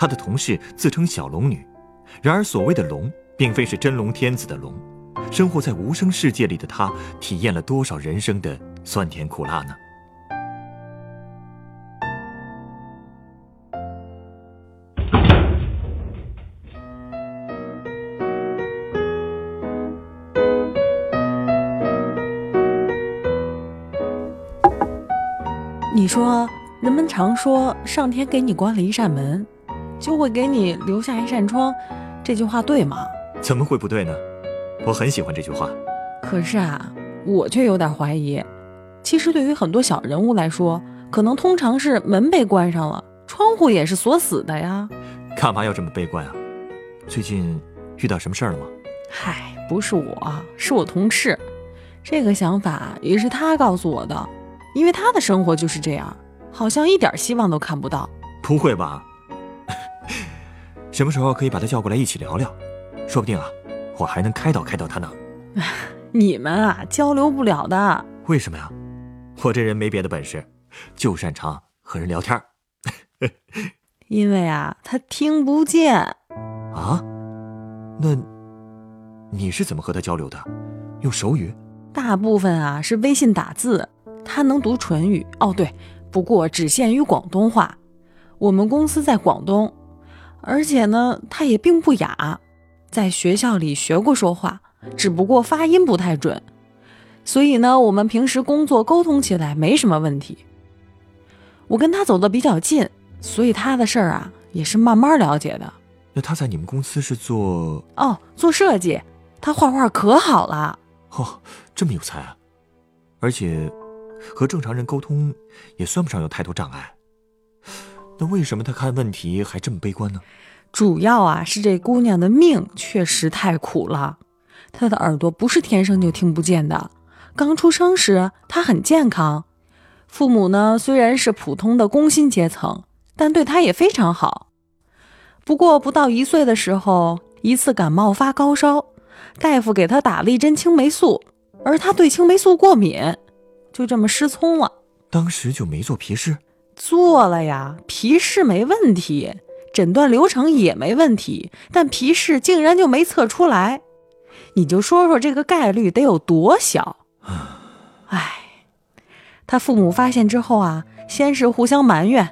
他的同事自称小龙女，然而所谓的龙，并非是真龙天子的龙。生活在无声世界里的他，体验了多少人生的酸甜苦辣呢？你说，人们常说上天给你关了一扇门，就会给你留下一扇窗，这句话对吗？怎么会不对呢？我很喜欢这句话。可是啊，我却有点怀疑。其实对于很多小人物来说，可能通常是门被关上了，窗户也是锁死的呀。干嘛要这么悲观啊？最近遇到什么事儿了吗？嗨，不是我，是我同事。这个想法也是他告诉我的。因为他的生活就是这样，好像一点希望都看不到。不会吧？什么时候可以把他叫过来一起聊聊？说不定啊，我还能开导开导他呢。你们啊，交流不了的。为什么呀？我这人没别的本事，就擅长和人聊天。因为啊，他听不见。啊？那你是怎么和他交流的？用手语？大部分啊是微信打字。他能读唇语哦，对，不过只限于广东话。我们公司在广东，而且呢，他也并不哑，在学校里学过说话，只不过发音不太准。所以呢，我们平时工作沟通起来没什么问题。我跟他走的比较近，所以他的事儿啊也是慢慢了解的。那他在你们公司是做哦，做设计，他画画可好了。哦，这么有才啊，而且。和正常人沟通也算不上有太多障碍，那为什么他看问题还这么悲观呢？主要啊是这姑娘的命确实太苦了，她的耳朵不是天生就听不见的。刚出生时她很健康，父母呢虽然是普通的工薪阶层，但对她也非常好。不过不到一岁的时候，一次感冒发高烧，大夫给她打了一针青霉素，而她对青霉素过敏。就这么失聪了，当时就没做皮试，做了呀，皮试没问题，诊断流程也没问题，但皮试竟然就没测出来，你就说说这个概率得有多小？唉，他父母发现之后啊，先是互相埋怨，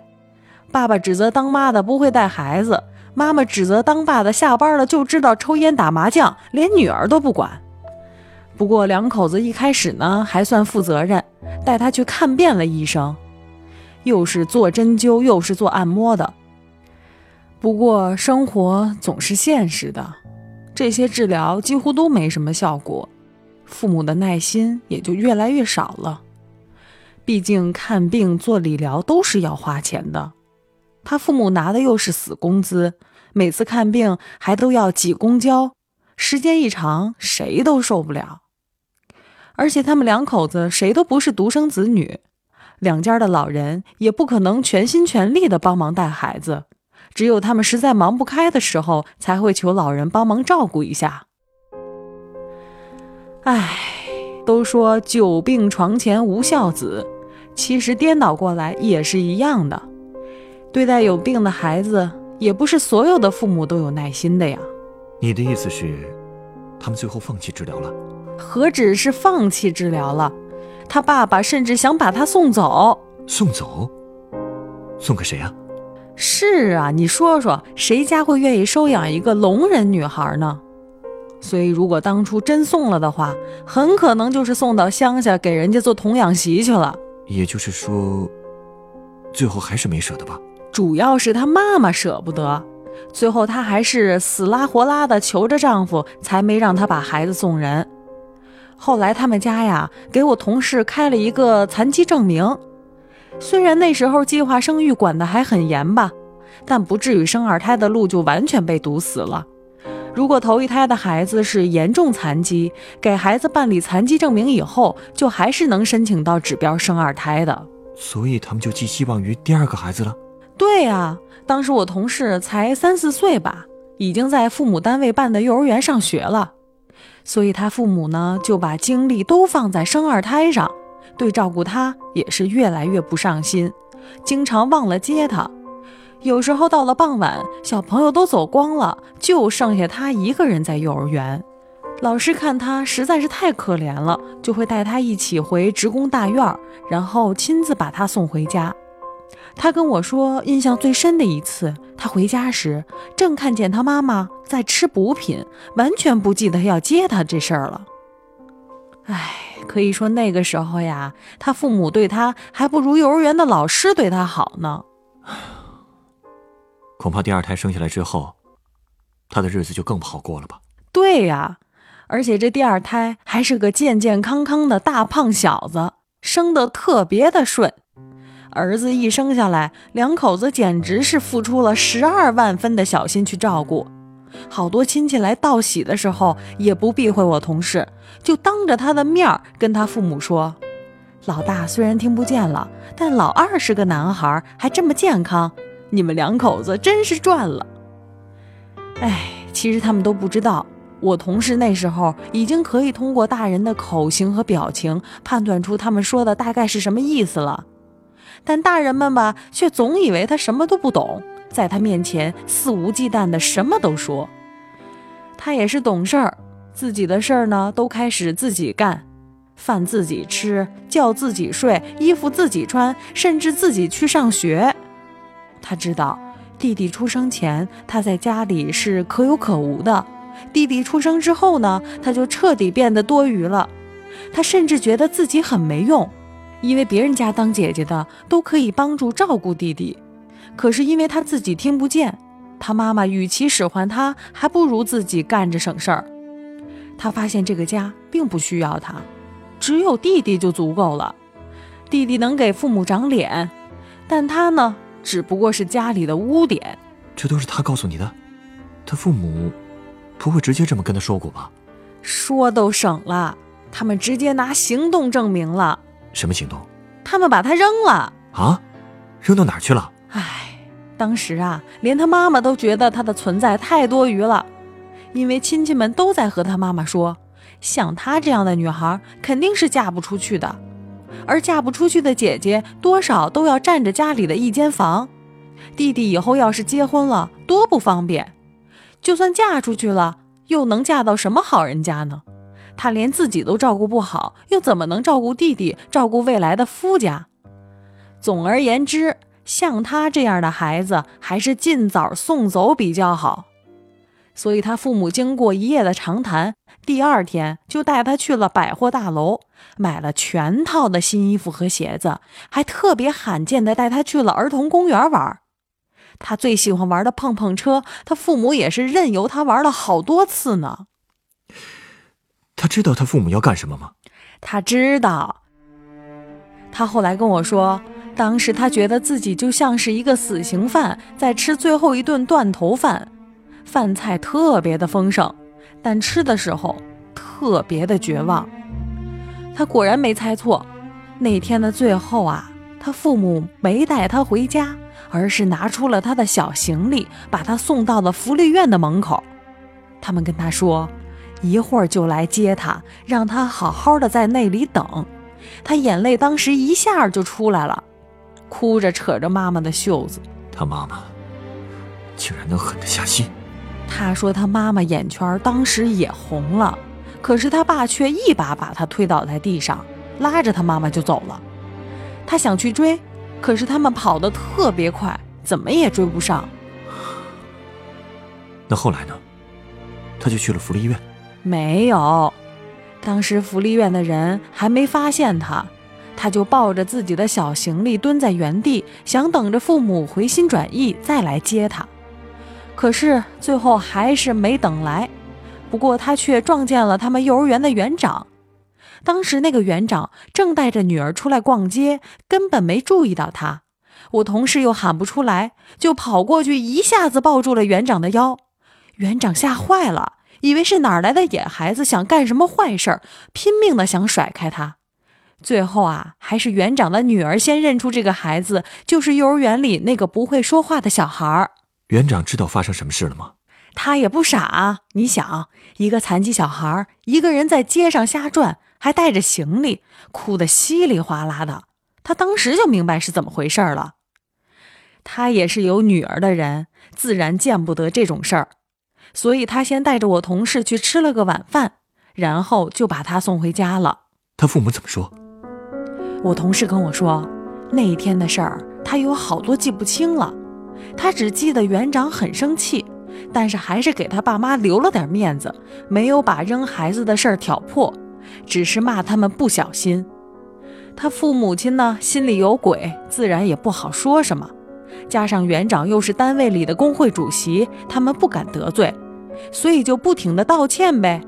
爸爸指责当妈的不会带孩子，妈妈指责当爸的下班了就知道抽烟打麻将，连女儿都不管。不过两口子一开始呢还算负责任，带他去看遍了医生，又是做针灸又是做按摩的。不过生活总是现实的，这些治疗几乎都没什么效果，父母的耐心也就越来越少了。毕竟看病做理疗都是要花钱的，他父母拿的又是死工资，每次看病还都要挤公交，时间一长谁都受不了。而且他们两口子谁都不是独生子女，两家的老人也不可能全心全力的帮忙带孩子，只有他们实在忙不开的时候，才会求老人帮忙照顾一下。唉，都说久病床前无孝子，其实颠倒过来也是一样的。对待有病的孩子，也不是所有的父母都有耐心的呀。你的意思是，他们最后放弃治疗了？何止是放弃治疗了，他爸爸甚至想把他送走。送走？送给谁啊？是啊，你说说，谁家会愿意收养一个聋人女孩呢？所以，如果当初真送了的话，很可能就是送到乡下给人家做童养媳去了。也就是说，最后还是没舍得吧？主要是她妈妈舍不得，最后她还是死拉活拉的求着丈夫，才没让她把孩子送人。后来他们家呀，给我同事开了一个残疾证明。虽然那时候计划生育管得还很严吧，但不至于生二胎的路就完全被堵死了。如果头一胎的孩子是严重残疾，给孩子办理残疾证明以后，就还是能申请到指标生二胎的。所以他们就寄希望于第二个孩子了。对呀，当时我同事才三四岁吧，已经在父母单位办的幼儿园上学了，所以他父母呢就把精力都放在生二胎上，对照顾他也是越来越不上心，经常忘了接他。有时候到了傍晚，小朋友都走光了，就剩下他一个人在幼儿园。老师看他实在是太可怜了，就会带他一起回职工大院，然后亲自把他送回家。他跟我说，印象最深的一次，他回家时正看见他妈妈在吃补品，完全不记得要接他这事儿了。唉，可以说那个时候呀，他父母对他还不如幼儿园的老师对他好呢。恐怕第二胎生下来之后，他的日子就更不好过了吧？对呀，而且这第二胎还是个健健康康的大胖小子，生得特别的顺。儿子一生下来，两口子简直是付出了十二万分的小心去照顾。好多亲戚来道喜的时候，也不避讳我同事，就当着他的面儿跟他父母说：“老大虽然听不见了，但老二是个男孩，还这么健康。”你们两口子真是赚了。哎，其实他们都不知道，我同事那时候已经可以通过大人的口型和表情判断出他们说的大概是什么意思了。但大人们吧，却总以为他什么都不懂，在他面前肆无忌惮的什么都说。他也是懂事儿，自己的事儿呢都开始自己干，饭自己吃，觉自己睡，衣服自己穿，甚至自己去上学。他知道，弟弟出生前他在家里是可有可无的，弟弟出生之后呢，他就彻底变得多余了。他甚至觉得自己很没用，因为别人家当姐姐的都可以帮助照顾弟弟，可是因为他自己听不见，他妈妈与其使唤他，还不如自己干着省事儿。他发现这个家并不需要他，只有弟弟就足够了。弟弟能给父母长脸，但他呢？只不过是家里的污点，这都是他告诉你的。他父母不会直接这么跟他说过吧？说都省了，他们直接拿行动证明了。什么行动？他们把他扔了。啊？扔到哪儿去了？唉，当时啊，连他妈妈都觉得他的存在太多余了，因为亲戚们都在和他妈妈说，像她这样的女孩肯定是嫁不出去的。而嫁不出去的姐姐，多少都要占着家里的一间房。弟弟以后要是结婚了，多不方便。就算嫁出去了，又能嫁到什么好人家呢？他连自己都照顾不好，又怎么能照顾弟弟，照顾未来的夫家？总而言之，像他这样的孩子，还是尽早送走比较好。所以他父母经过一夜的长谈，第二天就带他去了百货大楼，买了全套的新衣服和鞋子，还特别罕见的带他去了儿童公园玩。他最喜欢玩的碰碰车，他父母也是任由他玩了好多次呢。他知道他父母要干什么吗？他知道。他后来跟我说，当时他觉得自己就像是一个死刑犯，在吃最后一顿断头饭。饭菜特别的丰盛，但吃的时候特别的绝望。他果然没猜错，那天的最后啊，他父母没带他回家，而是拿出了他的小行李，把他送到了福利院的门口。他们跟他说，一会儿就来接他，让他好好的在那里等。他眼泪当时一下就出来了，哭着扯着妈妈的袖子。他妈妈竟然能狠得下心。他说他妈妈眼圈当时也红了，可是他爸却一把把他推倒在地上，拉着他妈妈就走了。他想去追，可是他们跑得特别快，怎么也追不上。那后来呢？他就去了福利院。没有，当时福利院的人还没发现他，他就抱着自己的小行李蹲在原地，想等着父母回心转意再来接他。可是最后还是没等来，不过他却撞见了他们幼儿园的园长。当时那个园长正带着女儿出来逛街，根本没注意到他。我同事又喊不出来，就跑过去一下子抱住了园长的腰。园长吓坏了，以为是哪儿来的野孩子想干什么坏事儿，拼命的想甩开他。最后啊，还是园长的女儿先认出这个孩子就是幼儿园里那个不会说话的小孩儿。园长知道发生什么事了吗？他也不傻，你想，一个残疾小孩一个人在街上瞎转，还带着行李，哭得稀里哗啦的。他当时就明白是怎么回事了。他也是有女儿的人，自然见不得这种事儿，所以他先带着我同事去吃了个晚饭，然后就把他送回家了。他父母怎么说？我同事跟我说，那一天的事儿他有好多记不清了，他只记得园长很生气，但是还是给他爸妈留了点面子，没有把扔孩子的事儿挑破，只是骂他们不小心。他父母亲呢心里有鬼，自然也不好说什么，加上园长又是单位里的工会主席，他们不敢得罪，所以就不停的道歉呗。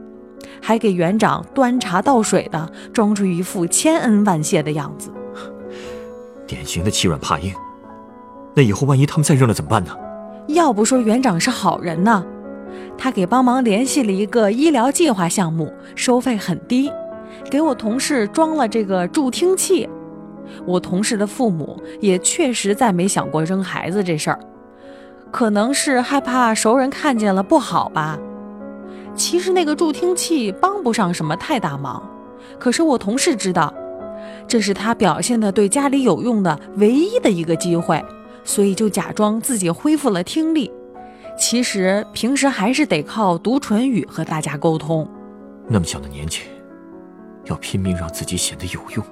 还给园长端茶倒水的，装出一副千恩万谢的样子。典型的欺软怕硬。那以后万一他们再扔了怎么办呢？要不说园长是好人呢，他给帮忙联系了一个医疗计划项目，收费很低，给我同事装了这个助听器。我同事的父母也确实再没想过扔孩子这事儿，可能是害怕熟人看见了不好吧。其实那个助听器帮不上什么太大忙，可是我同事知道，这是他表现的对家里有用的唯一的一个机会，所以就假装自己恢复了听力。其实平时还是得靠读唇语和大家沟通。那么小的年纪，要拼命让自己显得有用。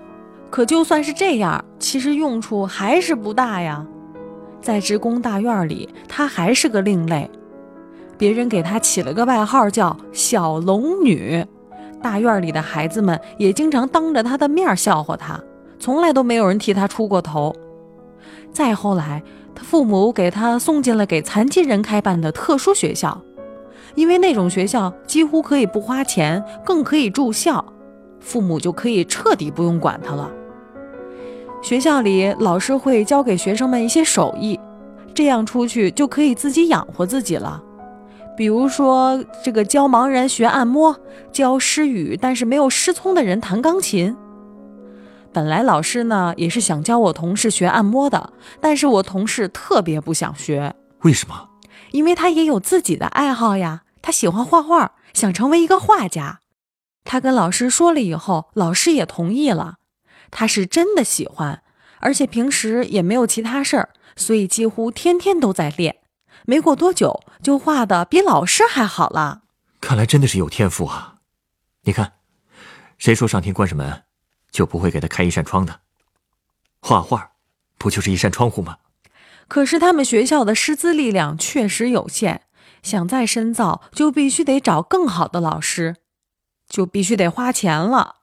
可就算是这样，其实用处还是不大呀。在职工大院里，她还是个另类。别人给她起了个外号叫“小龙女”，大院里的孩子们也经常当着她的面笑话她，从来都没有人替她出过头。再后来，她父母给她送进了给残疾人开办的特殊学校，因为那种学校几乎可以不花钱，更可以住校，父母就可以彻底不用管他了。学校里老师会教给学生们一些手艺，这样出去就可以自己养活自己了。比如说，这个教盲人学按摩，教失语但是没有失聪的人弹钢琴。本来老师呢也是想教我同事学按摩的，但是我同事特别不想学。为什么？因为他也有自己的爱好呀，他喜欢画画，想成为一个画家。他跟老师说了以后，老师也同意了。他是真的喜欢，而且平时也没有其他事儿，所以几乎天天都在练。没过多久，就画的比老师还好了。看来真的是有天赋啊！你看，谁说上天关上门就不会给他开一扇窗的？画画，不就是一扇窗户吗？可是他们学校的师资力量确实有限，想再深造，就必须得找更好的老师，就必须得花钱了。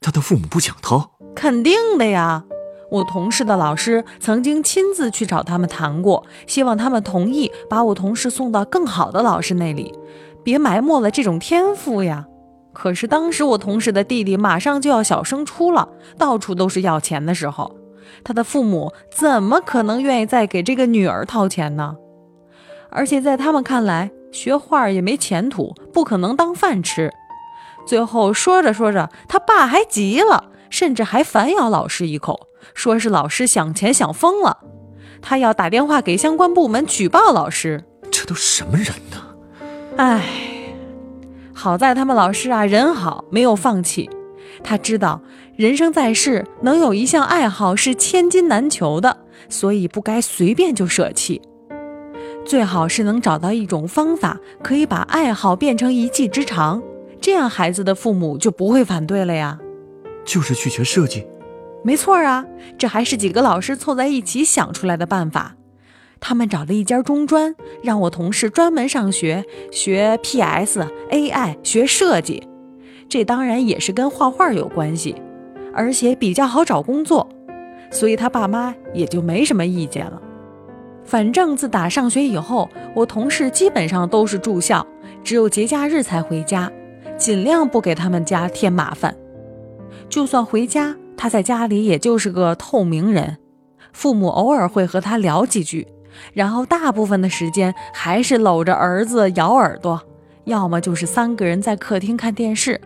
他的父母不想掏？肯定的呀。我同事的老师曾经亲自去找他们谈过，希望他们同意把我同事送到更好的老师那里，别埋没了这种天赋呀。可是当时我同事的弟弟马上就要小升初了，到处都是要钱的时候，他的父母怎么可能愿意再给这个女儿掏钱呢？而且在他们看来，学画也没前途，不可能当饭吃。最后说着说着，他爸还急了，甚至还反咬老师一口。说是老师想钱想疯了，他要打电话给相关部门举报老师。这都什么人呢？唉，好在他们老师啊人好，没有放弃。他知道人生在世，能有一项爱好是千金难求的，所以不该随便就舍弃。最好是能找到一种方法，可以把爱好变成一技之长，这样孩子的父母就不会反对了呀。就是去学设计。没错啊，这还是几个老师凑在一起想出来的办法。他们找了一家中专，让我同事专门上学学 PS、AI，学设计。这当然也是跟画画有关系，而且比较好找工作，所以他爸妈也就没什么意见了。反正自打上学以后，我同事基本上都是住校，只有节假日才回家，尽量不给他们家添麻烦。就算回家。他在家里也就是个透明人，父母偶尔会和他聊几句，然后大部分的时间还是搂着儿子咬耳朵，要么就是三个人在客厅看电视。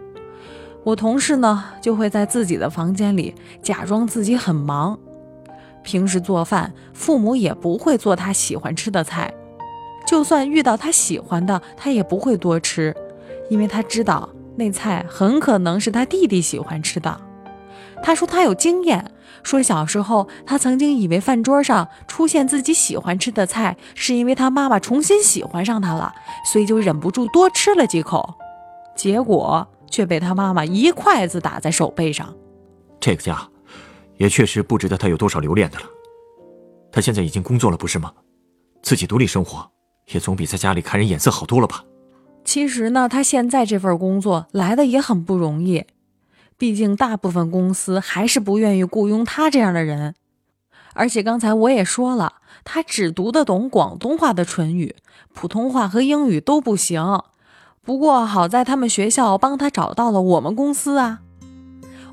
我同事呢，就会在自己的房间里假装自己很忙。平时做饭，父母也不会做他喜欢吃的菜，就算遇到他喜欢的，他也不会多吃，因为他知道那菜很可能是他弟弟喜欢吃的。他说他有经验，说小时候他曾经以为饭桌上出现自己喜欢吃的菜，是因为他妈妈重新喜欢上他了，所以就忍不住多吃了几口，结果。却被他妈妈一筷子打在手背上。这个家，也确实不值得他有多少留恋的了。他现在已经工作了，不是吗？自己独立生活，也总比在家里看人眼色好多了吧？其实呢，他现在这份工作来的也很不容易，毕竟大部分公司还是不愿意雇佣他这样的人。而且刚才我也说了，他只读得懂广东话的唇语，普通话和英语都不行。不过好在他们学校帮他找到了我们公司啊，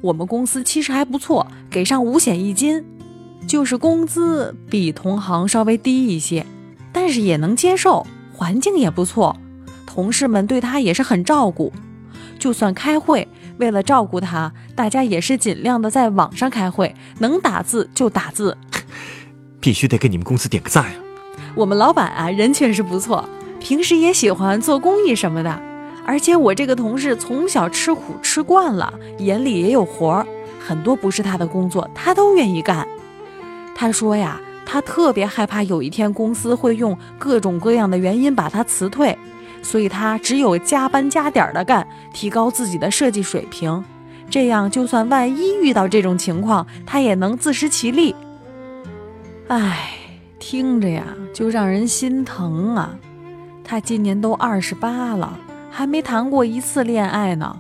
我们公司其实还不错，给上五险一金，就是工资比同行稍微低一些，但是也能接受，环境也不错，同事们对他也是很照顾，就算开会，为了照顾他，大家也是尽量的在网上开会，能打字就打字，必须得给你们公司点个赞啊！我们老板啊，人确实不错。平时也喜欢做公益什么的，而且我这个同事从小吃苦吃惯了，眼里也有活儿，很多不是他的工作，他都愿意干。他说呀，他特别害怕有一天公司会用各种各样的原因把他辞退，所以他只有加班加点的干，提高自己的设计水平，这样就算万一遇到这种情况，他也能自食其力。唉，听着呀，就让人心疼啊。他今年都二十八了，还没谈过一次恋爱呢。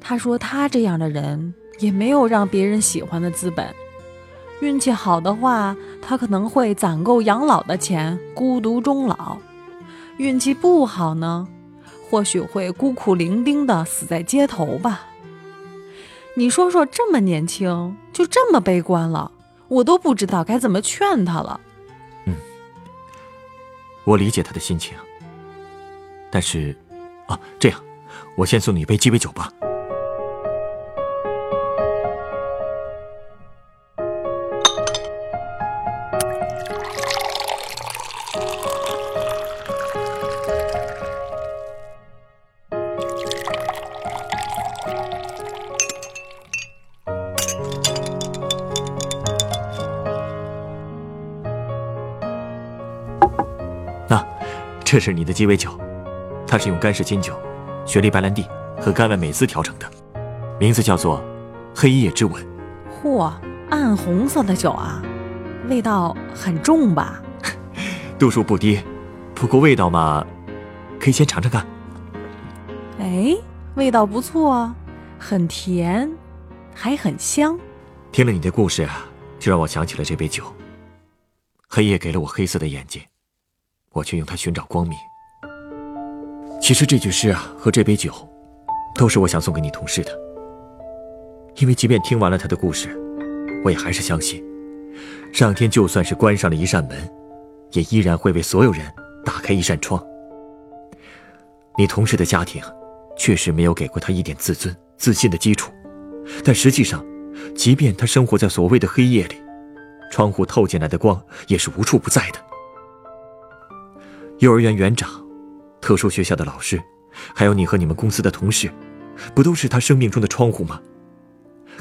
他说他这样的人也没有让别人喜欢的资本。运气好的话，他可能会攒够养老的钱，孤独终老；运气不好呢，或许会孤苦伶仃的死在街头吧。你说说，这么年轻就这么悲观了，我都不知道该怎么劝他了。嗯我理解他的心情，但是，啊，这样，我先送你一杯鸡尾酒吧。这是你的鸡尾酒，它是用干式金酒、雪莉白兰地和甘味美思调成的，名字叫做“黑夜之吻”。嚯，暗红色的酒啊，味道很重吧？度数不低，不过味道嘛，可以先尝尝看。哎，味道不错，很甜，还很香。听了你的故事啊，就让我想起了这杯酒。黑夜给了我黑色的眼睛。我却用它寻找光明。其实这句诗啊，和这杯酒，都是我想送给你同事的。因为即便听完了他的故事，我也还是相信，上天就算是关上了一扇门，也依然会为所有人打开一扇窗。你同事的家庭，确实没有给过他一点自尊、自信的基础，但实际上，即便他生活在所谓的黑夜里，窗户透进来的光也是无处不在的。幼儿园园长，特殊学校的老师，还有你和你们公司的同事，不都是他生命中的窗户吗？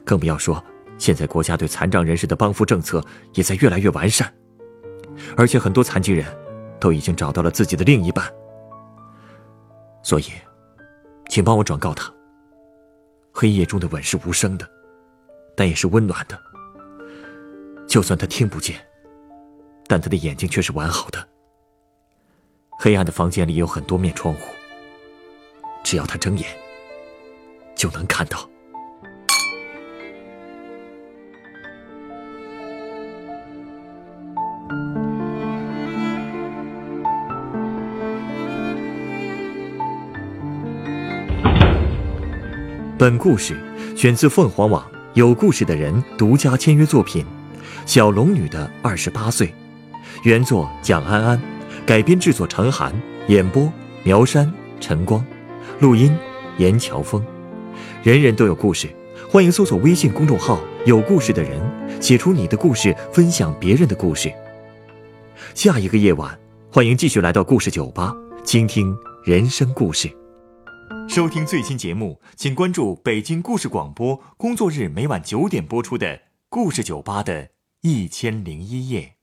更不要说，现在国家对残障人士的帮扶政策也在越来越完善，而且很多残疾人都已经找到了自己的另一半。所以，请帮我转告他：黑夜中的吻是无声的，但也是温暖的。就算他听不见，但他的眼睛却是完好的。黑暗的房间里有很多面窗户，只要他睁眼，就能看到。本故事选自凤凰网有故事的人独家签约作品。小龙女的二十八岁，原作蒋安安，改编制作陈寒，演播苗山、晨光，录音严乔峰。人人都有故事，欢迎搜索微信公众号“有故事的人”，写出你的故事，分享别人的故事。下一个夜晚，欢迎继续来到故事酒吧，倾听人生故事。收听最新节目，请关注北京故事广播，工作日每晚九点播出的《故事酒吧》的一千零一夜。